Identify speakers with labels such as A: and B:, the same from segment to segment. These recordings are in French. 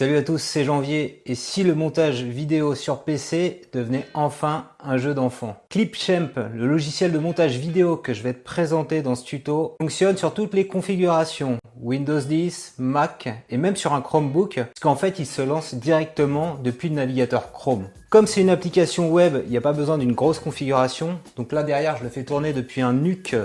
A: Salut à tous, c'est Janvier. Et si le montage vidéo sur PC devenait enfin un jeu d'enfant? Clipchamp, le logiciel de montage vidéo que je vais te présenter dans ce tuto, fonctionne sur toutes les configurations. Windows 10, Mac et même sur un Chromebook parce qu'en fait il se lance directement depuis le navigateur Chrome. Comme c'est une application web, il n'y a pas besoin d'une grosse configuration. Donc là derrière je le fais tourner depuis un NUC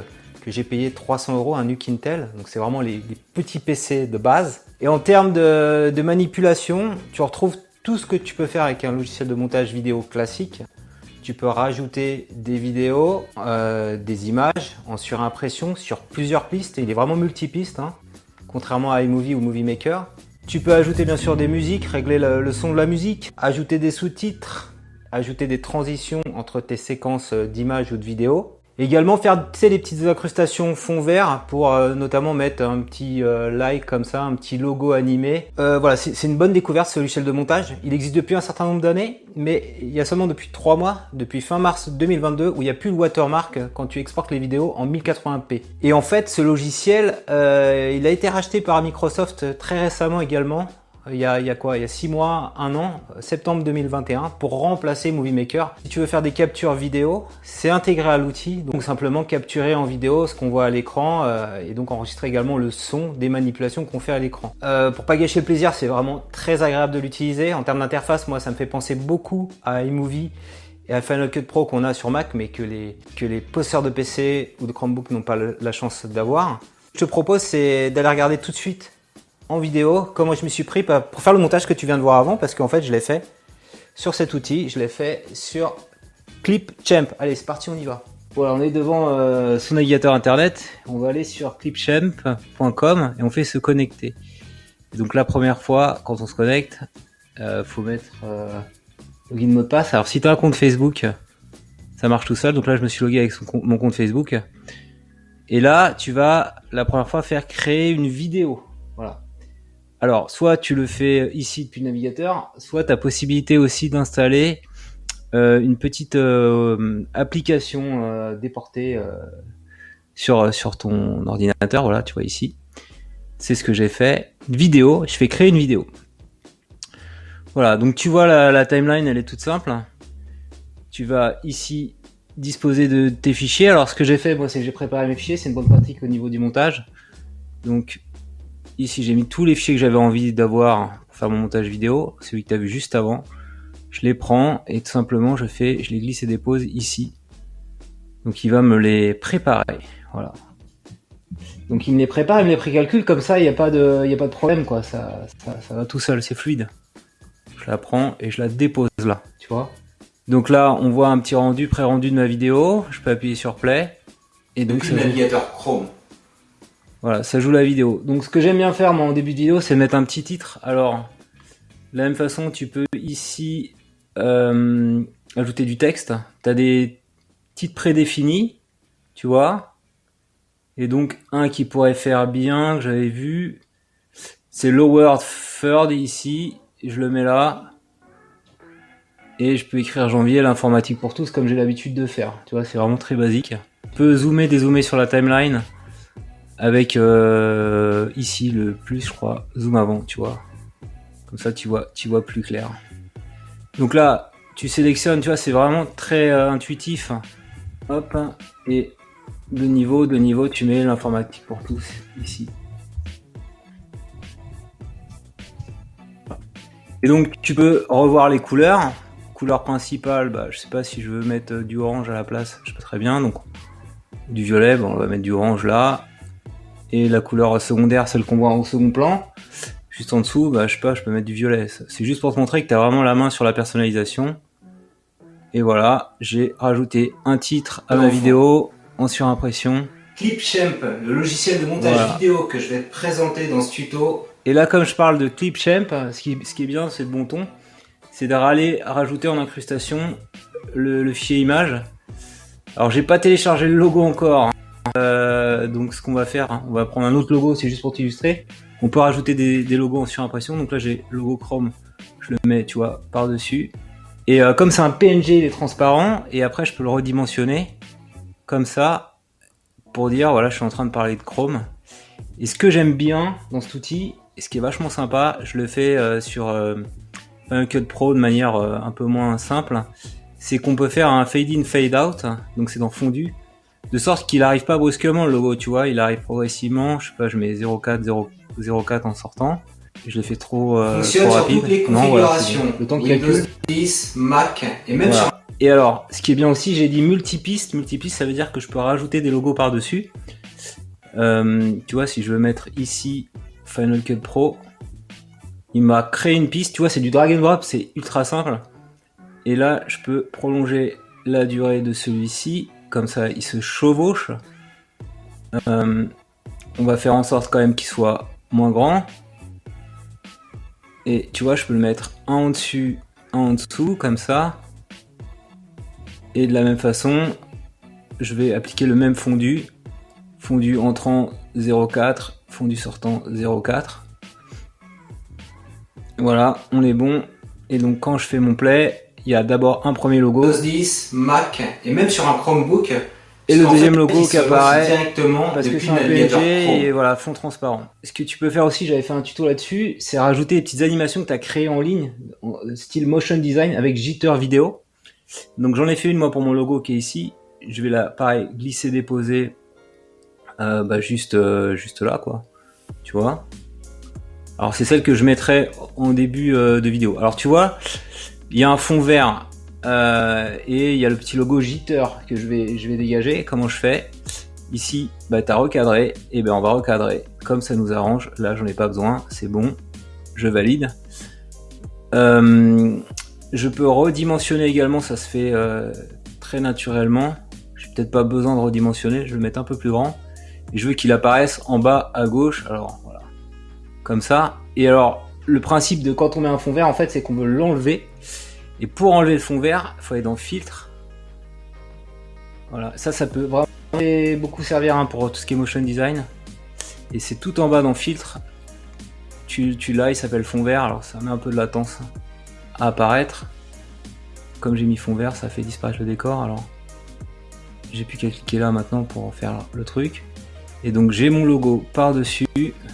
A: que j'ai payé 300 euros, un NUC Intel. Donc c'est vraiment les, les petits PC de base et en termes de, manipulation, tu retrouves tout ce que tu peux faire avec un logiciel de montage vidéo classique. Tu peux rajouter des vidéos, euh, des images en surimpression sur plusieurs pistes. il est vraiment multipiste, hein, contrairement à iMovie ou Movie Maker. Tu peux ajouter bien sûr des musiques, régler le son de la musique, ajouter des sous-titres, ajouter des transitions entre tes séquences d'images ou de vidéos. Également faire tu sais, les petites incrustations fond vert pour euh, notamment mettre un petit euh, like comme ça, un petit logo animé. Euh, voilà, c'est une bonne découverte ce logiciel de montage. Il existe depuis un certain nombre d'années, mais il y a seulement depuis 3 mois, depuis fin mars 2022, où il n'y a plus le watermark quand tu exportes les vidéos en 1080p. Et en fait, ce logiciel, il a été racheté par Microsoft très récemment également il y, a, il y a quoi? Il y a 6 mois, 1 an, septembre 2021, pour remplacer Movie Maker. Si tu veux faire des captures vidéo, c'est intégré à l'outil, donc simplement capturer en vidéo ce qu'on voit à l'écran euh, et donc enregistrer également le son des manipulations qu'on fait à l'écran. Euh, pour pas gâcher le plaisir, c'est vraiment très agréable de l'utiliser. En termes d'interface, moi, ça me fait penser beaucoup à iMovie et à Final Cut Pro qu'on a sur Mac, mais que les, que les possesseurs de PC ou de Chromebook n'ont pas la chance d'avoir. Je te propose, c'est d'aller regarder tout de suite en vidéo comment je me suis pris pour faire le montage que tu viens de voir avant parce qu'en fait je l'ai fait sur cet outil, je l'ai fait sur Clipchamp. Allez, c'est parti, on y va. Voilà, on est devant euh, son navigateur internet. On va aller sur clipchamp.com et on fait se connecter. donc la première fois, quand on se connecte, euh, faut mettre euh, login mot de passe. Alors si tu as un compte Facebook, ça marche tout seul. Donc là, je me suis logué avec mon compte Facebook. Et là, tu vas la première fois faire créer une vidéo. Alors, soit tu le fais ici depuis le navigateur, soit tu as possibilité aussi d'installer euh, une petite euh, application euh, déportée sur, sur ton ordinateur. Voilà, tu vois ici. C'est ce que j'ai fait. Vidéo, je fais créer une vidéo. Voilà, donc tu vois la, la timeline, elle est toute simple. Tu vas ici disposer de tes fichiers. Alors ce que j'ai fait, moi, c'est que j'ai préparé mes fichiers. C'est une bonne pratique au niveau du montage. Donc Ici, j'ai mis tous les fichiers que j'avais envie d'avoir pour faire mon montage vidéo, celui que tu as vu juste avant. Je les prends et tout simplement, je fais, je les glisse et dépose ici. Donc, il va me les préparer. Voilà. Donc, il me les prépare, il me les précalcule comme ça, il n'y a pas de, il a pas de problème, quoi. Ça, ça, ça va tout seul, c'est fluide. Je la prends et je la dépose là, tu vois. Donc là, on voit un petit rendu, pré-rendu de ma vidéo. Je peux appuyer sur play.
B: Et donc, le navigateur Chrome.
A: Voilà, ça joue la vidéo. Donc ce que j'aime bien faire moi en début de vidéo, c'est mettre un petit titre. Alors, de la même façon, tu peux ici euh, ajouter du texte. Tu as des titres prédéfinis, tu vois. Et donc un qui pourrait faire bien, que j'avais vu, c'est Lower Third ici. Je le mets là. Et je peux écrire janvier l'informatique pour tous comme j'ai l'habitude de faire. Tu vois, c'est vraiment très basique. Tu peux zoomer, dézoomer sur la timeline avec euh, ici le plus je crois zoom avant tu vois. Comme ça tu vois tu vois plus clair. Donc là tu sélectionnes tu vois c'est vraiment très euh, intuitif. Hop et de niveau de niveau tu mets l'informatique pour tous ici. Et donc tu peux revoir les couleurs. Couleur principale bah, je sais pas si je veux mettre euh, du orange à la place je sais pas très bien. Donc du violet bon, on va mettre du orange là et la couleur secondaire, celle qu'on voit au second plan. Juste en dessous, bah, je sais pas, je peux mettre du violet. C'est juste pour te montrer que tu as vraiment la main sur la personnalisation. Et voilà, j'ai rajouté un titre à ma vidéo en surimpression.
B: Clipchamp, le logiciel de montage vidéo que je vais te présenter dans ce tuto.
A: Et là, comme je parle de Clipchamp, ce qui, ce qui est bien, c'est le bon ton, c'est d'aller rajouter en incrustation le, le fichier image. Alors, j'ai pas téléchargé le logo encore. Euh, donc ce qu'on va faire, hein, on va prendre un autre logo, c'est juste pour t'illustrer. On peut rajouter des, logos en surimpression. Donc là j'ai logo Chrome, je le mets, tu vois, par dessus. Et euh, comme c'est un PNG, il est transparent. Et après je peux le redimensionner comme ça pour dire voilà, je suis en train de parler de Chrome. Et ce que j'aime bien dans cet outil, Et ce qui est vachement sympa, je le fais euh, sur Final Cut Pro de manière un peu moins simple, c'est qu'on peut faire un fade in fade out, donc c'est dans fondu, de sorte qu'il arrive pas brusquement le logo, tu vois, il arrive progressivement, je sais pas, je mets 0,4 0,4 en sortant. Je l'ai fait trop, euh,
B: Fonctionne
A: trop
B: sur
A: rapide.
B: toutes les
A: Non, voilà,
B: configurations.
A: le temps qu'il
B: Windows
A: calcule.
B: 10, Mac et même
A: Voilà.
B: sur
A: Et alors, ce qui est bien aussi, j'ai dit multipiste. Multipiste, ça veut dire que je peux rajouter des logos par-dessus. Euh, tu vois, si je veux mettre ici Final Cut Pro, il m'a créé une piste. Tu vois, c'est du drag and drop, c'est ultra simple. Et là, je peux prolonger la durée de celui-ci. Comme ça, il se chevauche. Euh, on va faire en sorte quand même qu'il soit moins grand. Et tu vois, je peux le mettre un en dessus, un en dessous, comme ça. Et de la même façon, je vais appliquer le même fondu. Fondu entrant 0,4, fondu sortant 0,4. Voilà, on est bon. Et donc quand je fais mon play, il y a d'abord un premier logo
B: Windows 10, Mac et même sur un Chromebook.
A: et le deuxième
B: fait,
A: logo qui apparaît
B: directement
A: parce que c'est un PNG et voilà, fond transparent. Ce que tu peux faire aussi, j'avais fait un tuto là-dessus, c'est rajouter des petites animations que tu as créées en ligne, style motion design avec jitter vidéo. Donc j'en ai fait une moi pour mon logo qui est ici. Je vais la pareil glisser déposer euh, bah, juste euh, juste là quoi. Tu vois? Alors c'est celle que je mettrai en début euh, de vidéo. Alors tu vois, il y a un fond vert euh, et il y a le petit logo jitter que je vais dégager. Comment je fais? Ici, bah t'as recadré, et ben on va recadrer comme ça nous arrange. Là j'en ai pas besoin, c'est bon, je valide. Euh, je peux redimensionner également, ça se fait euh, très naturellement. J'ai peut-être pas besoin de redimensionner, je vais le mettre un peu plus grand. Je veux qu'il apparaisse en bas à gauche, alors voilà, comme ça. Et alors, le principe de quand on met un fond vert, en fait, c'est qu'on veut l'enlever. Et pour enlever le fond vert, il faut aller dans filtre. Voilà, ça, ça peut vraiment beaucoup servir hein, pour tout ce qui est motion design. Et c'est tout en bas dans filtre. Tu, tu l'as, il s'appelle fond vert, alors ça met un peu de latence à apparaître. Comme j'ai mis fond vert, ça fait disparaître le décor, alors j'ai plus qu'à cliquer là maintenant pour faire le truc. Et donc j'ai mon logo par-dessus,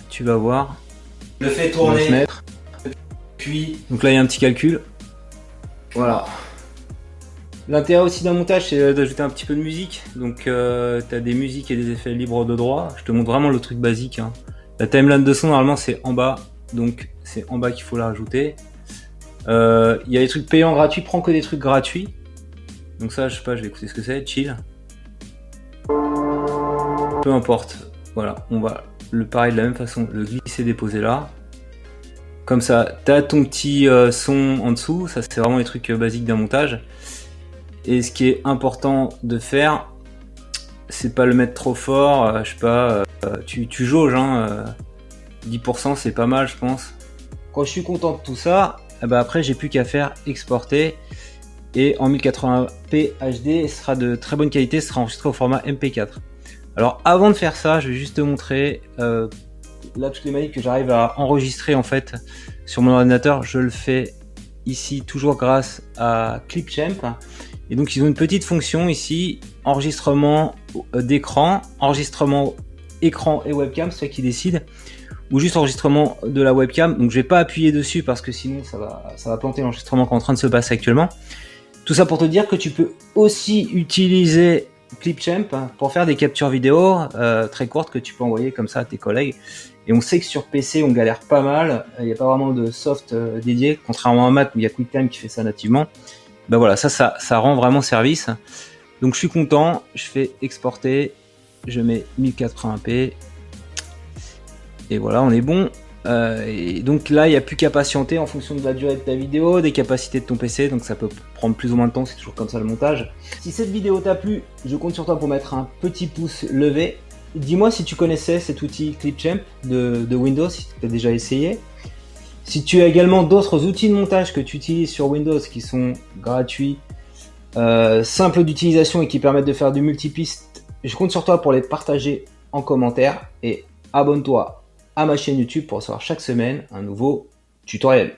A: tu vas voir,
B: Le fait tourner, puis
A: Donc là il y a un petit calcul. Voilà. L'intérêt aussi d'un montage, c'est euh, d'ajouter un petit peu de musique. Donc, euh, tu as des musiques et des effets libres de droit. Je te montre vraiment le truc basique. hein. La timeline de son, normalement, c'est en bas. Donc, c'est en bas qu'il faut la rajouter. Euh, Il y a des trucs payants gratuits. Prends que des trucs gratuits. Donc ça, je sais pas, je vais écouter ce que c'est. Chill. Peu importe. Voilà, on va le pareil de la même façon, le glisser déposer là. Comme ça, t'as ton petit euh, son en dessous. Ça, c'est vraiment les trucs euh, basiques d'un montage. Et ce qui est important de faire, c'est pas le mettre trop fort. euh, je sais pas, tu, tu jauges. Hein, euh, 10% c'est pas mal, je pense. Quand je suis content de tout ça, eh ben après j'ai plus qu'à faire exporter. Et en 1080p HD, sera de très bonne qualité, sera enregistré au format MP4. Alors avant de faire ça, je vais juste te montrer euh, là toutes les manips que j'arrive à enregistrer en fait sur mon ordinateur. Je le fais ici toujours grâce à Clipchamp. Et donc ils ont une petite fonction ici, enregistrement euh, d'écran, enregistrement écran et webcam, c'est toi qui décide, ou juste enregistrement de la webcam. Donc je vais pas appuyer dessus parce que sinon ça va, ça va planter l'enregistrement qui est en train de se passer actuellement. Tout ça pour te dire que tu peux aussi utiliser Clipchamp pour faire des captures vidéo euh, très courtes que tu peux envoyer comme ça à tes collègues. Et on sait que sur PC on galère pas mal, il n'y a pas vraiment de soft euh, dédié, contrairement à Mac où il y a QuickTime qui fait ça nativement. Ben voilà, ça, ça, ça rend vraiment service. Donc je suis content, je fais exporter, je mets 1080p, et voilà, on est bon. Euh, et donc là, il n'y a plus qu'à patienter en fonction de la durée de ta vidéo, des capacités de ton PC, donc ça peut prendre plus ou moins de temps, c'est toujours comme ça le montage. Si cette vidéo t'a plu, je compte sur toi pour mettre un petit pouce levé. Dis-moi si tu connaissais cet outil Clipchamp de, de Windows, si tu as déjà essayé. Si tu as également d'autres outils de montage que tu utilises sur Windows qui sont gratuits, euh, simples d'utilisation et qui permettent de faire du multipiste, je compte sur toi pour les partager en commentaire et abonne-toi à ma chaîne YouTube pour recevoir chaque semaine un nouveau tutoriel.